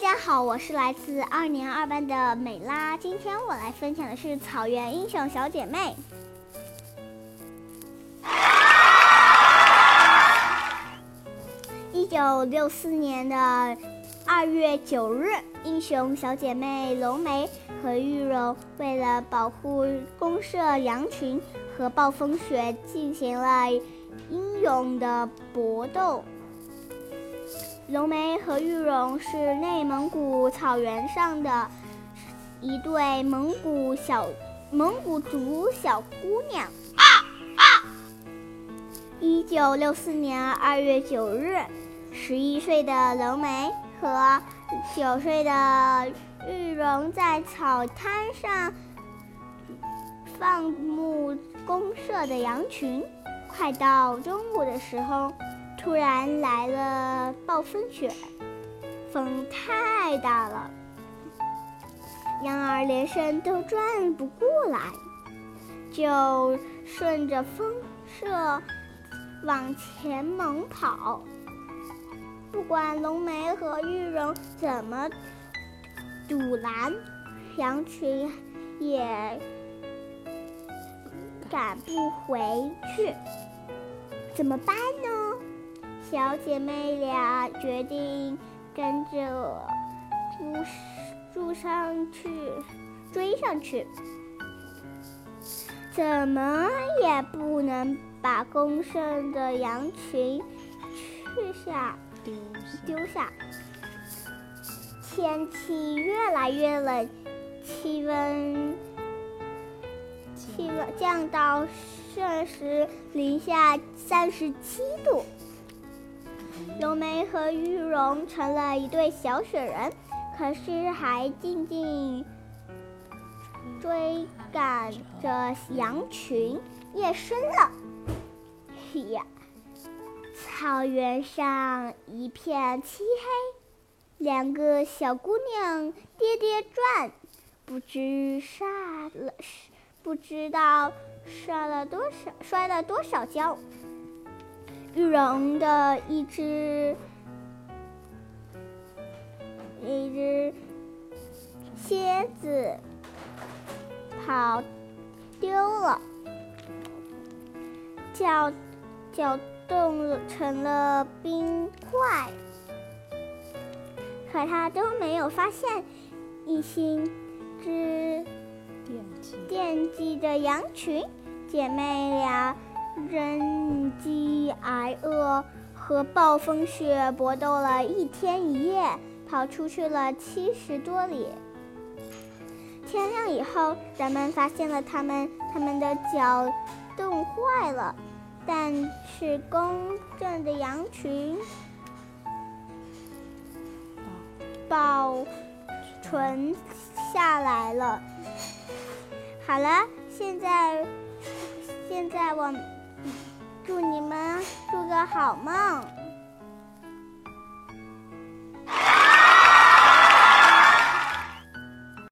大家好，我是来自二年二班的美拉。今天我来分享的是《草原英雄小姐妹》。一九六四年的二月九日，英雄小姐妹龙梅和玉荣为了保护公社羊群和暴风雪，进行了英勇的搏斗。龙梅和玉荣是内蒙古草原上的一对蒙古小蒙古族小姑娘。一九六四年二月九日，十一岁的龙梅和九岁的玉荣在草滩上放牧公社的羊群。快到中午的时候。突然来了暴风雪，风太大了，羊儿连身都转不过来，就顺着风射往前猛跑。不管龙梅和玉荣怎么堵拦，羊群也赶不回去，怎么办呢？小姐妹俩决定跟着猪猪上去追上去，怎么也不能把公剩的羊群去下丢丢下。天气越来越冷，气温气温降到摄氏零下三十七度。龙梅和玉荣成了一对小雪人，可是还静静追赶着羊群。夜深了，呀，草原上一片漆黑，两个小姑娘跌跌转，不知摔了，不知道摔了多少，摔了多少跤。玉荣的一只一只蝎子跑丢了，搅搅动成了冰块，可他都没有发现，一心只惦记着羊群，姐妹俩。忍饥挨饿，和暴风雪搏斗了一天一夜，跑出去了七十多里。天亮以后，人们发现了他们，他们的脚冻坏了，但是公正的羊群保存下来了。好了，现在，现在我。祝你们做个好梦。